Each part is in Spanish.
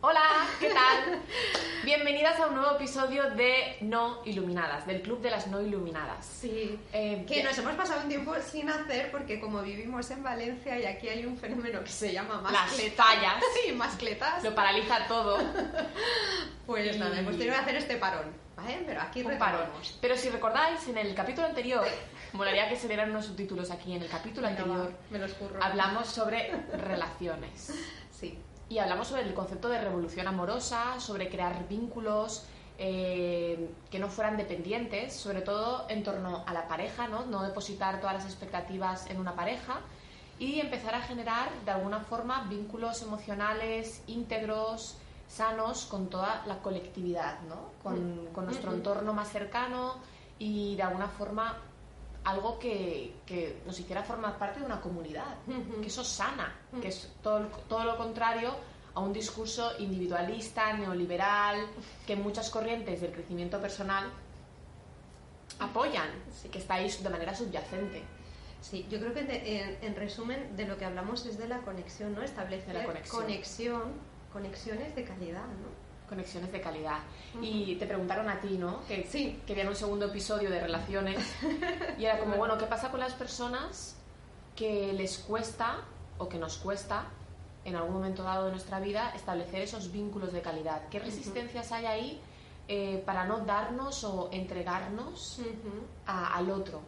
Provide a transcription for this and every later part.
Hola, ¿qué tal? Bienvenidas a un nuevo episodio de No Iluminadas, del Club de las No Iluminadas. Sí, Eh, que nos hemos pasado un tiempo sin hacer porque como vivimos en Valencia y aquí hay un fenómeno que se llama Las mascletas. Sí, mascletas. Lo paraliza todo. Pues Y- nada, hemos tenido que hacer este parón, ¿vale? Pero aquí Un parón. Pero si recordáis, en el capítulo anterior, molaría que se dieran unos subtítulos aquí, en el capítulo Venga, anterior, va, me los curro. hablamos sobre relaciones. Sí, Y hablamos sobre el concepto de revolución amorosa, sobre crear vínculos eh, que no fueran dependientes, sobre todo en torno a la pareja, ¿no? No depositar todas las expectativas en una pareja y empezar a generar de alguna forma vínculos emocionales íntegros, sanos con toda la colectividad, ¿no? Con, con nuestro Ujú. entorno más cercano y de alguna forma algo que, que nos hiciera formar parte de una comunidad, que eso sana, que es todo, todo lo contrario a un discurso individualista, neoliberal, que muchas corrientes del crecimiento personal apoyan, que está ahí de manera subyacente. sí, yo creo que de- en, en resumen de lo que hablamos es de la conexión, ¿no? Establecer De la conexión. conexión, conexiones de calidad, ¿no? Conexiones de calidad. Y te preguntaron a ti, ¿no? Que Sí. querían un segundo episodio de relaciones. Y era como, bueno, ¿qué pasa con las personas que les cuesta o que nos cuesta en algún momento dado de nuestra vida establecer esos vínculos de calidad? ¿Qué resistencias hay ahí eh, para no darnos o entregarnos Ujú. a- al otro?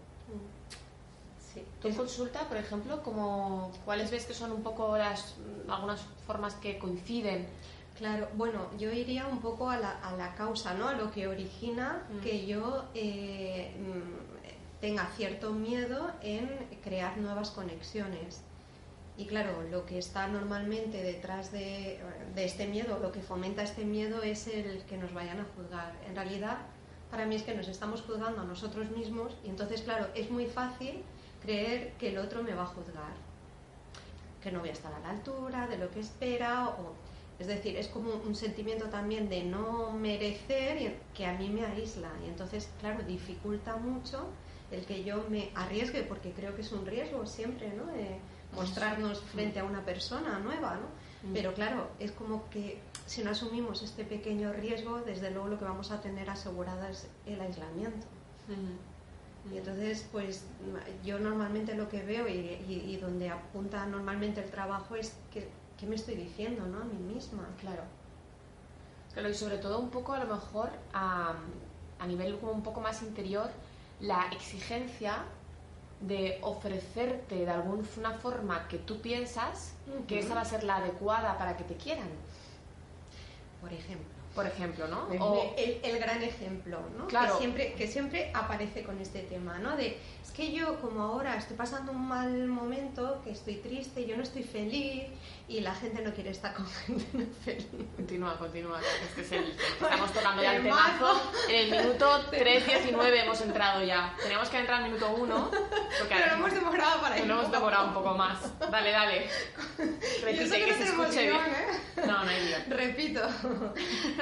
Sí. ¿Tú en consulta, por ejemplo, como, cuáles ves que son un poco las algunas formas que coinciden? Claro, bueno, yo iría un poco a la, a la causa, ¿no? A lo que origina Mm. que yo eh, mm, tenga cierto miedo en crear nuevas conexiones. Y claro, lo que está normalmente detrás de, de este miedo, lo que fomenta este miedo es el que nos vayan a juzgar. En realidad, para mí es que nos estamos juzgando a nosotros mismos y entonces, claro, es muy fácil creer que el otro me va a juzgar que no voy a estar a la altura de lo que espera o es decir es como un sentimiento también de no merecer y que a mí me aísla. Y entonces claro dificulta mucho el que yo me arriesgue porque creo que es un riesgo siempre no de mostrarnos frente a una persona nueva no Mm. pero claro es como que si no asumimos este pequeño riesgo desde luego lo que vamos a tener asegurada es el aislamiento. Y entonces, pues yo normalmente lo que veo y, y- y donde apunta normalmente el trabajo es que, qué me estoy diciendo, ¿no? A mí misma. Claro. Claro, y sobre todo un poco a lo mejor a, a nivel como un poco más interior, la exigencia de ofrecerte de alguna forma que tú piensas que esa va a ser la adecuada para que te quieran, Por ejemplo. por ejemplo, ¿no? El, O- el- el gran ejemplo, ¿no? Claro. Que, siempre, que siempre aparece con este tema, ¿no? De, es que yo como ahora estoy pasando un mal momento, que estoy triste, yo no estoy feliz y la gente no quiere estar con gente no feliz. Continúa, continúa. que Este es el. Estamos tocando ya el Temazo. En el minuto 3.19 hemos entrado ya. Teníamos que entrar al minuto 1. Porque Pero hemos demorado para ir Nos hemos demorado un poco. más. Dale, dale. Repite, que que no se escuche bien. ¿eh? No, no hay guion. Repito,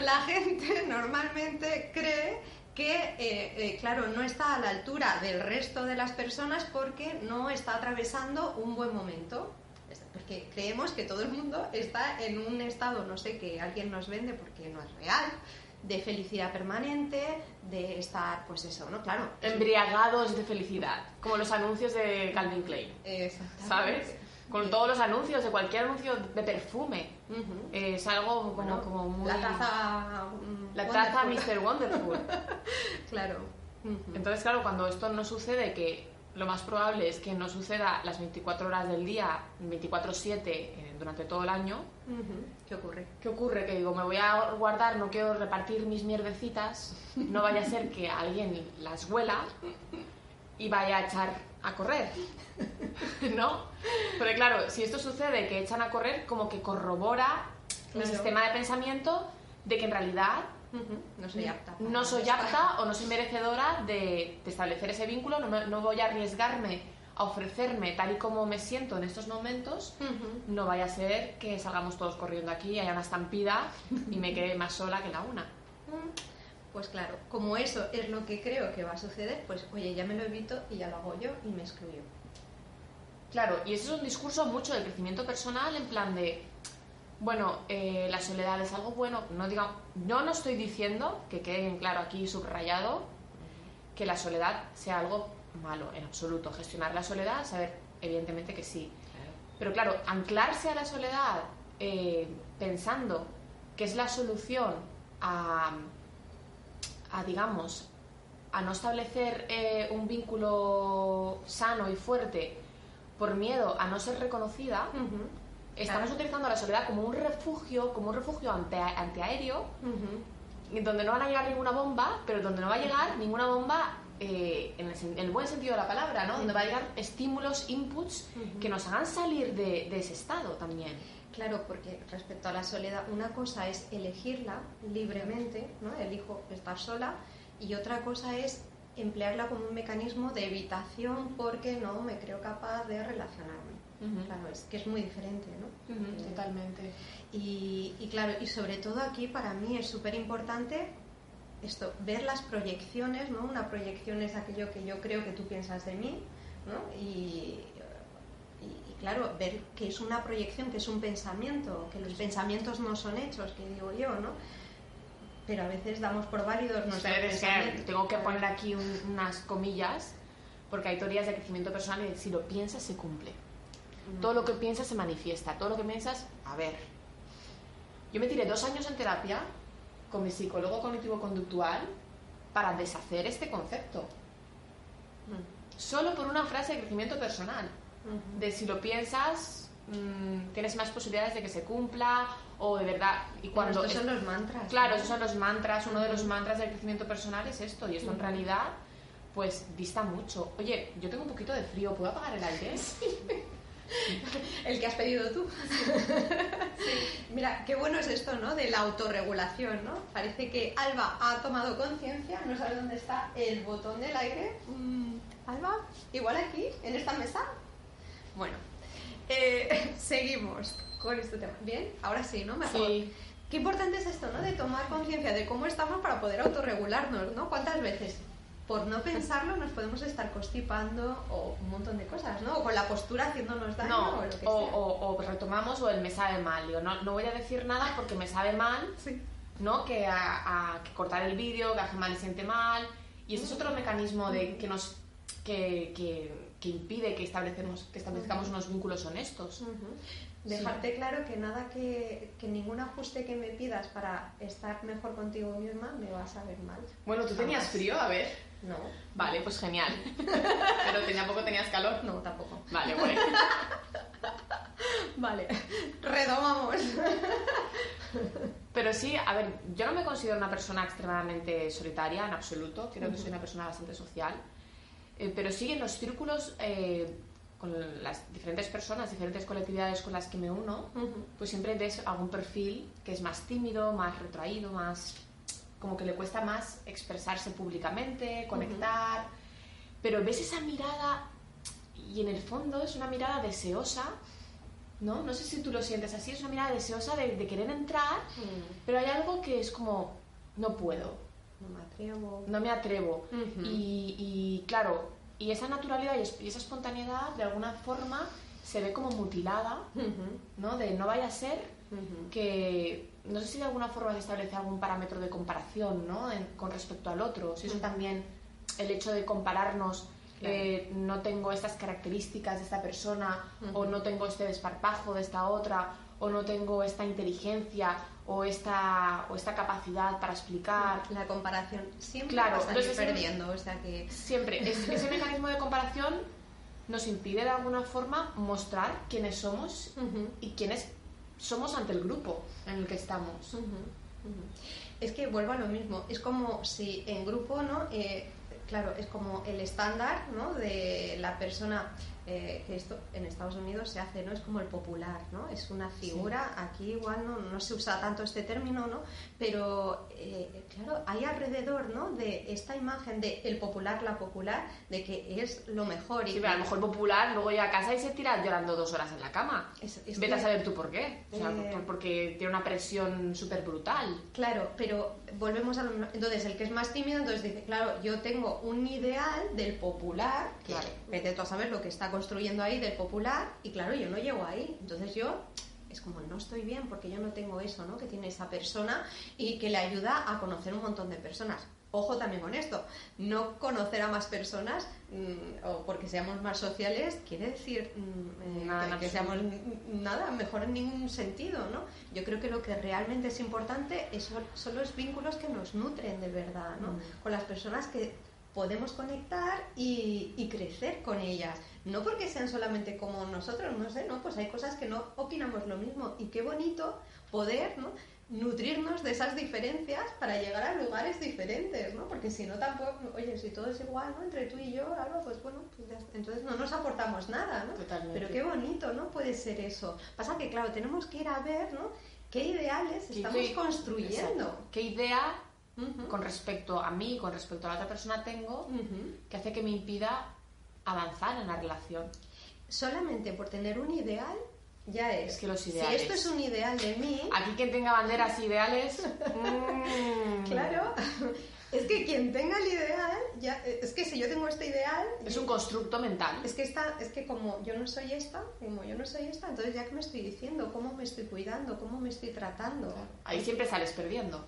la gente normalmente cree que, eh, eh, claro, no está a la altura del resto de las personas porque no está atravesando un buen momento. Creemos que todo el mundo está en un estado, no sé, que alguien nos vende porque no es real, de felicidad permanente, de estar, pues eso, ¿no? Claro. Embriagados de felicidad. Como los anuncios de Calvin Klein. Exactamente. ¿Sabes? Con todos los anuncios, de cualquier anuncio de perfume. Eh, Es algo como, Bueno, como muy. La taza... mm, La taza wonderful. Mr. Wonderful. Claro. Entonces, claro, cuando esto no sucede, que lo más probable es que no suceda las 24 horas del día, 24-7, eh, durante todo el año. ¿Qué ocurre? ¿qué ocurre? Que digo, me voy a guardar, no quiero repartir mis mierdecitas, no vaya a ser que alguien las huela y vaya a echar a correr, ¿no? Porque claro, si esto sucede, que echan a correr, como que corrobora el sistema de pensamiento de que en realidad no soy apta. No soy apta o no soy merecedora de, establecer ese vínculo, no, voy a arriesgarme a ofrecerme tal y como me siento en estos momentos, no vaya a ser que salgamos todos corriendo aquí, haya una estampida y me quede más sola que la una. Pues claro, como eso es lo que creo que va a suceder, pues oye, ya me lo evito y ya lo hago yo y me excluyo. Claro, y eso es un discurso mucho de crecimiento personal en plan de, bueno, eh, la soledad es algo bueno, no diga, no, no estoy diciendo, que quede claro aquí subrayado, que la soledad sea algo malo, en absoluto. Gestionar la soledad, saber, evidentemente que sí. Pero claro, anclarse a la soledad eh, pensando que es la solución a, a digamos, a no establecer eh, un vínculo sano y fuerte por miedo a no ser reconocida, estamos utilizando la soledad como un refugio, como un refugio ante, antiaéreo, donde no van a llegar ninguna bomba, pero donde no va a llegar ninguna bomba eh, en, el, buen sentido de la palabra, ¿no? Donde va a llegar estímulos, inputs que nos hagan salir de, ese estado también. Claro, porque respecto a la soledad, una cosa es elegirla libremente, ¿no? Elijo estar sola, y otra cosa es emplearla como un mecanismo de evitación porque no me creo capaz de relacionarme. Claro, es que es muy diferente, ¿no? Eh, totalmente. Y, y, claro, y sobre todo aquí para mí es súper importante esto, ver las proyecciones, ¿no? Una proyección es aquello que yo creo que tú piensas de mí, ¿no? Y, y, claro, ver que es una proyección, que es un pensamiento, que los pensamientos no son hechos, que digo yo, ¿no? Pero a veces damos por válidos nuestros pensamientos. tengo que poner aquí unas comillas, porque hay teorías de crecimiento personal y si lo piensas se cumple. Todo lo que piensas se manifiesta, todo lo que piensas, a ver. Yo me tiré dos años en terapia con mi psicólogo cognitivo-conductual para deshacer este concepto. Solo por una frase de crecimiento personal. De si lo piensas, mm, tienes más posibilidades de que se cumpla o de verdad. Y cuando estos son los mantras. Claro, esos son los mantras. Uno de los mantras del crecimiento personal es esto. Y esto en realidad, pues dista mucho. Oye, yo tengo un poquito de frío. ¿Puedo apagar el aire? el que has pedido tú. Mira, qué bueno es esto, ¿no? De la autorregulación, ¿no? Parece que Alba ha tomado conciencia, no sabe dónde está el botón del aire. Mm, Alba, igual aquí, en esta mesa. Bueno, eh, seguimos con este tema. Bien, ahora sí, ¿no? Mejor. Qué importante es esto, ¿no? De tomar conciencia de cómo estamos para poder autorregularnos, ¿no? ¿Cuántas veces por no pensarlo nos podemos estar constipando o un montón de cosas, ¿no? O con la postura haciéndonos daño o lo que sea. O, retomamos o el me sabe mal. no, no voy a decir nada porque me sabe mal, ¿no? Que, a, cortar el vídeo, que a Gemma le siente mal. Y ese es otro mecanismo de, que nos... Que, que, impide que, establecemos, que establezcamos unos vínculos honestos. Dejarte claro que nada que, que, ningún ajuste que me pidas para estar mejor contigo misma me va a saber mal. Bueno, tú tenías frío, a ver. No. Vale, pues genial. Pero tampoco tenías calor. No, tampoco. Vale, bueno. vale, retomamos. Pero sí, a ver, yo no me considero una persona extremadamente solitaria en absoluto. Creo que soy una persona bastante social. Eh, pero sí, en los círculos eh, con las diferentes personas, diferentes colectividades con las que me uno, pues siempre ves algún perfil que es más tímido, más retraído, más como que le cuesta más expresarse públicamente, conectar, pero ves esa mirada y en el fondo es una mirada deseosa, ¿no? No sé si tú lo sientes así, es una mirada deseosa de, querer entrar, pero hay algo que es como, no puedo. No me atrevo. No me atrevo. y, y claro, y esa naturalidad y esa espontaneidad, de alguna forma, se ve como mutilada, ¿no? De no vaya a ser que... No sé si de alguna forma se establece algún parámetro de comparación, ¿no? con respecto al otro. Si eso también, el hecho de compararnos, eh, no tengo estas características de esta persona, o no tengo este desparpajo de esta otra, o no tengo esta inteligencia, o esta, o esta capacidad para explicar. La comparación siempre claro, perdiendo, o sea que... Siempre, ese mecanismo de comparación nos impide de alguna forma mostrar quiénes somos y quiénes somos ante el grupo en el que estamos. Es que vuelvo a lo mismo, es como si en grupo, ¿no? Eh, claro, es como el estándar ¿no? de la persona eh, que esto en Estados Unidos se hace, ¿no? Es como el popular, ¿no? Es una figura, aquí igual no, no se usa tanto este término, ¿no? Pero, eh, claro, hay alrededor, ¿no? De esta imagen de el popular, la popular, de que es lo mejor. Y sí, pero a lo mejor popular luego llega a casa y se tira llorando dos horas en la cama. Es, Vete a saber tú por qué. O sea, eh, porque tiene una presión súper brutal. Claro, pero volvemos a lo Entonces, el que es más tímido, entonces dice, claro, yo tengo un ideal del popular, que vete tú a saber lo que está construyendo ahí del popular y claro, yo no llego ahí. Entonces yo es como no estoy bien porque yo no tengo eso, ¿no? Que tiene esa persona y que le ayuda a conocer un montón de personas. Ojo también con esto, no conocer a más personas mm, o porque seamos más sociales quiere decir mm, eh, que, seamos nada mejor en ningún sentido, ¿no? Yo creo que lo que realmente es importante es, son los vínculos que nos nutren de verdad, ¿no? Mm. Con las personas que podemos conectar y, y, crecer con ellas. No porque sean solamente como nosotros, no sé, ¿no? Pues hay cosas que no opinamos lo mismo y qué bonito poder, ¿no? nutrirnos de esas diferencias para llegar a lugares diferentes, ¿no? Porque si no tampoco, oye, si todo es igual, ¿no? Entre tú y yo, algo, pues bueno, pues entonces no nos aportamos nada, ¿no? Totalmente. Pero qué bonito, ¿no? Puede ser eso. Pasa que, claro, tenemos que ir a ver, ¿no? ¿Qué ideales estamos construyendo? ¿Qué idea con respecto a mí, con respecto a la otra persona tengo, que hace que me impida avanzar en la relación. Solamente por tener un ideal, ya es. Es que los ideales. Si esto es un ideal de mí. Aquí quien tenga banderas ideales. Mm. Claro. Es que quien tenga el ideal, ya, es que si yo tengo este ideal... Es un constructo mental. Es que, está, es que como yo no soy esta, como yo no soy esta, entonces ya que me estoy diciendo, cómo me estoy cuidando, cómo me estoy tratando. Ahí siempre sales perdiendo.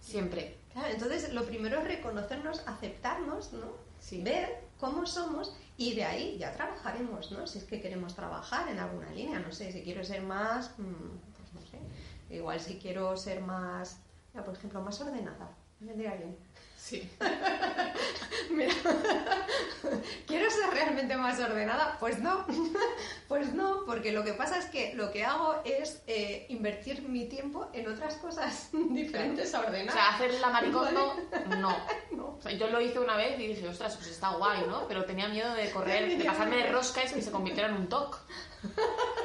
Siempre. Claro, entonces lo primero es reconocernos, aceptarnos, ¿no? Ver cómo somos y de ahí ya trabajaremos, ¿no? Si es que queremos trabajar en alguna línea, no sé, si quiero ser más, mm, pues no sé, igual si quiero ser más, por ejemplo, más ordenada, vendría bien. Sí. Mira, ¿quiero ser realmente más ordenada? Pues no, pues no, porque lo que pasa es que lo que hago es eh, invertir mi tiempo en otras cosas diferentes a ordenar. O sea, hacer la maricondo, no. O sea, yo lo hice una vez y dije, ostras, pues está guay, ¿no? Pero tenía miedo de correr, de pasarme de rosca y que se convirtiera en un TOC.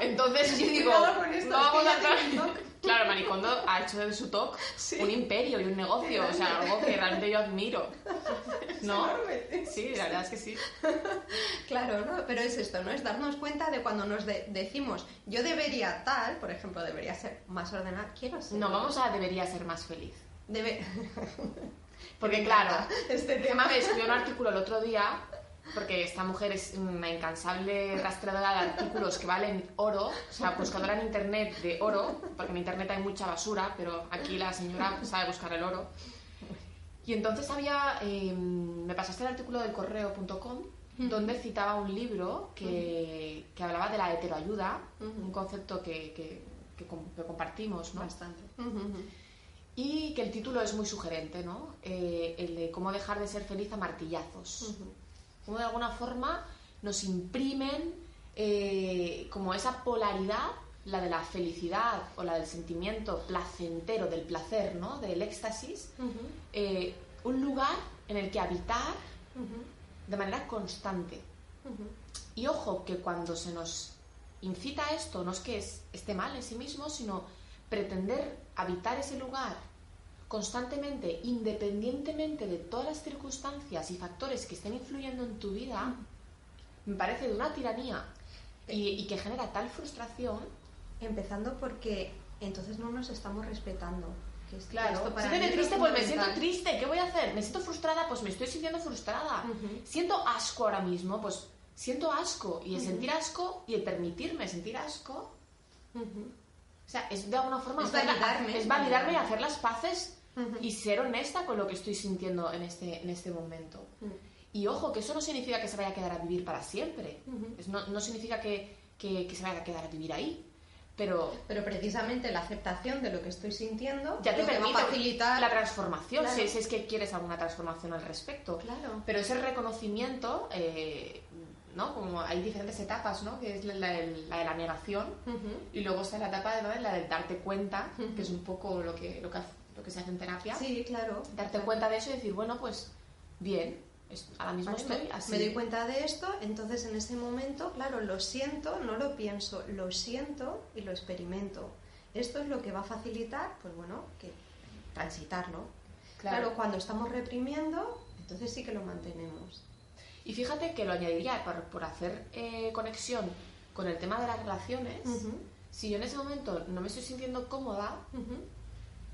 Entonces yo digo, no vamos a Claro, Maricondo ha hecho de su talk un imperio y un negocio, o sea, algo que realmente yo admiro. ¿No? Sí, la verdad es que sí. Claro, ¿no? Pero es esto, ¿no? Es darnos cuenta de cuando nos decimos, yo debería tal, por ejemplo, debería ser más ordenada, quiero ser. No, vamos a debería ser más feliz. Debe... Porque claro, este tema me escribió un artículo el otro día porque esta mujer es una incansable rastreadora de artículos que valen oro, o sea, buscadora en internet de oro, porque en internet hay mucha basura, pero aquí la señora sabe buscar el oro. Y entonces había, em, me pasaste el artículo del correo.com, donde citaba un libro que, que, hablaba de la heteroayuda, un concepto que, que, que, compartimos, ¿no? Bastante. Y que el título es muy sugerente, ¿no? Eh, el de cómo dejar de ser feliz a martillazos como de alguna forma nos imprimen eh, como esa polaridad, la de la felicidad o la del sentimiento placentero, del placer, ¿no? del éxtasis, eh, un lugar en el que habitar de manera constante. Y ojo que cuando se nos incita a esto, no es que esté mal en sí mismo, sino pretender habitar ese lugar constantemente, independientemente de todas las circunstancias y factores que estén influyendo en tu vida, me parece de una tiranía y, que genera tal frustración. Empezando porque entonces no nos estamos respetando. Que claro, si me triste, pues me siento triste. ¿Qué voy a hacer? ¿Me siento frustrada? Pues me estoy sintiendo frustrada. Siento asco ahora mismo, pues siento asco. Y el sentir asco y el permitirme sentir asco. O sea, es de alguna forma. Es validarme. Es validarme y hacer las paces y ser honesta con lo que estoy sintiendo en este, en este momento. Y ojo, que eso no significa que se vaya a quedar a vivir para siempre. no, no, significa que, que, se vaya a quedar a vivir ahí. Pero, pero precisamente la aceptación de lo que estoy sintiendo ya te permite facilitar la transformación si, es que quieres alguna transformación al respecto claro. pero ese reconocimiento eh, ¿no? Como hay diferentes etapas, ¿no? Que es la, de la negación y luego está la etapa de la de darte cuenta, que es un poco lo que, lo que, lo que se hace en terapia. Sí, claro. Darte cuenta de eso y decir, bueno, pues bien, Ahora mismo Vale, estoy así. me doy cuenta de esto, entonces en ese momento, claro, lo siento, no lo pienso, lo siento y lo experimento. Esto es lo que va a facilitar, pues bueno, que transitarlo. Claro, Claro. cuando estamos reprimiendo, entonces sí que lo mantenemos. Y fíjate que lo añadiría por, por hacer eh, conexión con el tema de las relaciones. Si yo en ese momento no me estoy sintiendo cómoda,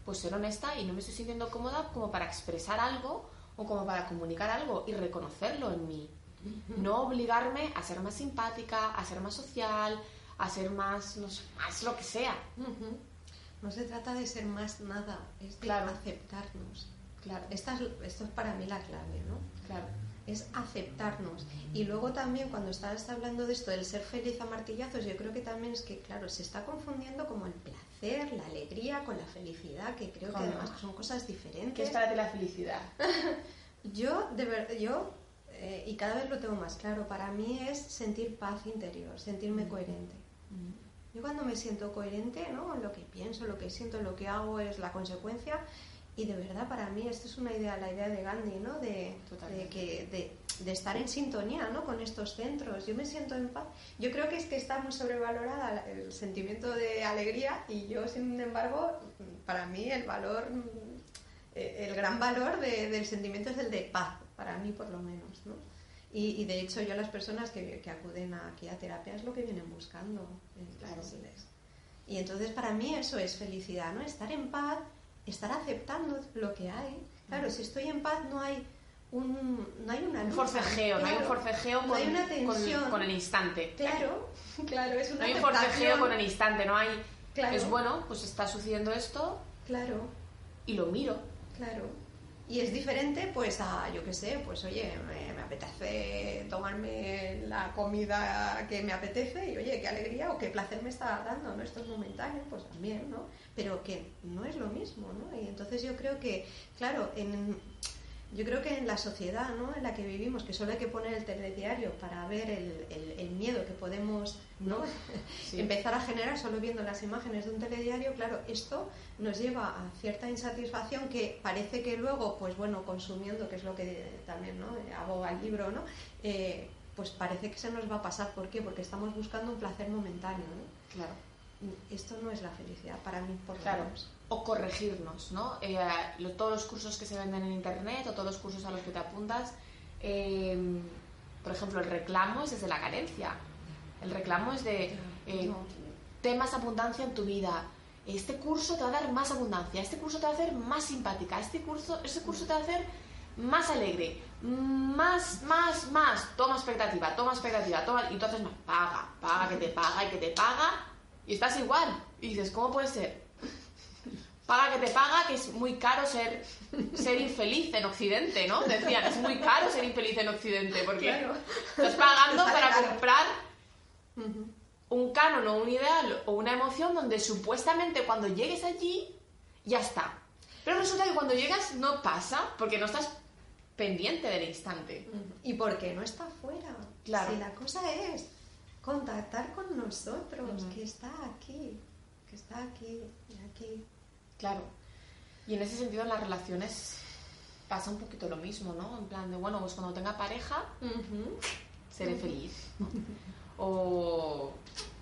pues ser honesta y no me estoy sintiendo cómoda como para expresar algo o como para comunicar algo y reconocerlo en mí. No obligarme a ser más simpática, a ser más social, a ser más, no sé, más lo que sea. No se trata de ser más nada, es de Claro. aceptarnos. Claro, Esta es, esto es para mí la clave, ¿no? claro. Es aceptarnos. Y luego también cuando estás hablando de esto del ser feliz a martillazos, yo creo que también es que, claro, se está confundiendo como el placer, la alegría con la felicidad, que creo que además son cosas ¿Qué diferentes. es para ti la felicidad? Yo, de verdad, yo, eh, y cada vez lo tengo más claro, para mí es sentir paz interior, sentirme coherente. Yo cuando me siento coherente, ¿no? Lo que pienso, lo que siento, lo que hago es la consecuencia. Y de verdad, para mí, esto es una idea, la idea de Gandhi, ¿no? De, de, que, de, de estar en sintonía, ¿no? Con estos centros. Yo me siento en paz. Yo creo que es que está muy sobrevalorada el sentimiento de alegría y yo, sin embargo, para mí el valor, eh, el gran valor de- del sentimiento es el de paz, para mí por lo menos, ¿no? Y, y de hecho yo las personas que, que acuden aquí a terapia es lo que vienen buscando. Claro. Y entonces para mí eso es felicidad, ¿no? Estar en paz, estar aceptando lo que hay. Claro, si estoy en paz no hay un, no hay una lucha, forcejeo, no hay un forcejeo No con, hay una con- tensión. con el instante. Claro, claro, es una No hay un forcejeo con el instante, no hay... Claro. Es bueno, pues está sucediendo esto Claro, y lo miro. claro. Y es diferente, pues, a, yo qué sé, pues, oye, me, me apetece tomarme la comida que me apetece y, oye, qué alegría o qué placer me está dando, ¿no? Esto es momentáneo, pues también, ¿no? Pero que no es lo mismo, ¿no? Y entonces yo creo que, claro, en, yo creo que en la sociedad, ¿no? En la que vivimos, que solo hay que poner el telediario para ver el, el- el miedo que podemos, ¿no? Sí. empezar a generar solo viendo las imágenes de un telediario, claro, esto nos lleva a cierta insatisfacción que parece que luego, pues bueno, consumiendo, que es lo que también ¿no? aboga el libro, ¿no? Eh, pues parece que se nos va a pasar. ¿Por qué? Porque estamos buscando un placer momentáneo. ¿no? Claro. Esto no es la felicidad para mí, por Claro. menos. O corregirnos, ¿no? Eh, lo- todos los cursos que se venden en internet o todos los cursos a los que te apuntas, eh, por ejemplo, el reclamo es desde la carencia. El reclamo es de eh, No. ten más abundancia en tu vida. Este curso te va a dar más abundancia, este curso te va a hacer más simpática, este curso, este curso te va a hacer más alegre, más, más, más. Toma expectativa, toma expectativa, toma. Y entonces no, paga, paga, que te paga y que te paga. Y estás igual. Y dices, ¿cómo puede ser? Paga que te paga, que es muy caro ser, ser infeliz en Occidente, ¿no? Decían, es muy caro ser infeliz en Occidente, porque Claro. estás pagando para caro. comprar un canon o un ideal o una emoción donde supuestamente cuando llegues allí ya está. Pero resulta que cuando llegas no pasa porque no estás pendiente del instante. ¿Y por qué no está fuera? Claro. Si la cosa es contactar con nosotros, que está aquí, que está aquí y aquí. Claro. Y en ese sentido en las relaciones pasa un poquito lo mismo, ¿no? En plan de, bueno, pues cuando tenga pareja seré feliz. O,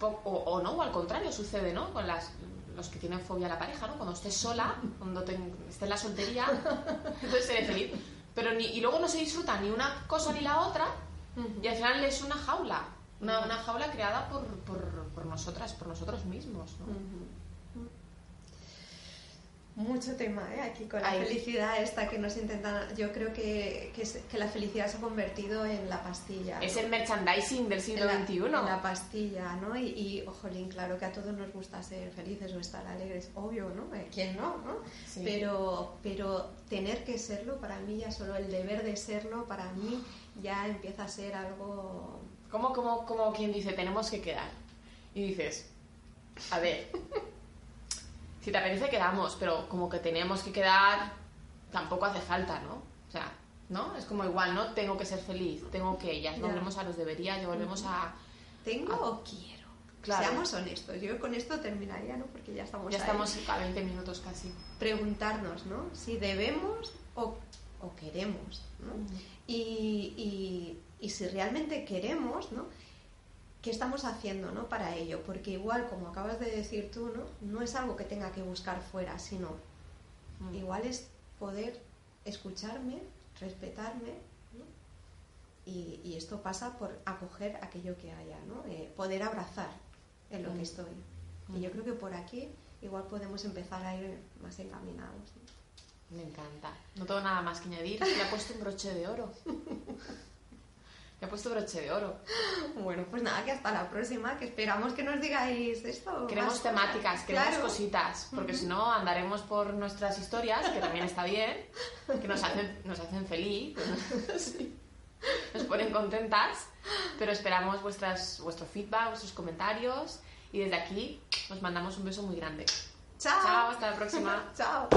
o, o no, o al contrario, sucede, ¿no? Con las, los que tienen fobia a la pareja, ¿no? Cuando estés sola, cuando te, estés en la soltería, entonces seré feliz. Pero ni, y luego no se disfruta ni una cosa ni la otra, y al final es una jaula. Una, una jaula creada por, por, por nosotras, por nosotros mismos, ¿no? Mucho tema ¿eh? aquí con la Ahí. felicidad esta que nos intentan... Yo creo que, que, la felicidad se ha convertido en la pastilla. Es ¿no? el merchandising del siglo en la, XXI. en la pastilla, ¿no? Y, y, ojolín, claro que a todos nos gusta ser felices o estar alegres, obvio, ¿no? Eh, ¿Quién no, no? Sí. Pero, pero tener que serlo, para mí ya solo el deber de serlo, para mí ya empieza a ser algo... Como, como, como quien dice, tenemos que quedar. Y dices, a ver, si te apetece quedamos, pero como que tenemos que quedar, tampoco hace falta, ¿no? O sea, ¿no? Es como igual, ¿no? Tengo que ser feliz, tengo que, ya volvemos a los debería, ya volvemos a... ¿Tengo o quiero? claro. Seamos honestos, yo con esto terminaría, ¿no? Porque ya estamos Ya ahí. estamos a 20 minutos casi. preguntarnos, ¿no? Si debemos o, o queremos. ¿no? Y, y, si realmente queremos, ¿no? ¿Qué estamos haciendo ¿no? para ello? Porque igual, como acabas de decir tú, ¿no? no es algo que tenga que buscar fuera, sino igual es poder escucharme, respetarme, y, esto pasa por acoger aquello que haya, ¿no? Eh, poder abrazar en lo que estoy. Y yo creo que por aquí igual podemos empezar a ir más encaminados. Me encanta. No tengo nada más que añadir. Le ha puesto un broche de oro. Le ha puesto broche de oro. Bueno, pues nada, que hasta la próxima, que esperamos que nos digáis esto. Queremos temáticas, queremos cositas, porque si no andaremos por nuestras historias, que también está bien, que nos hacen, nos hacen feliz, nos ponen contentas, pero esperamos vuestras, vuestro feedback, vuestros comentarios y desde aquí os mandamos un beso muy grande. Chao. Chao, hasta la próxima. Chao.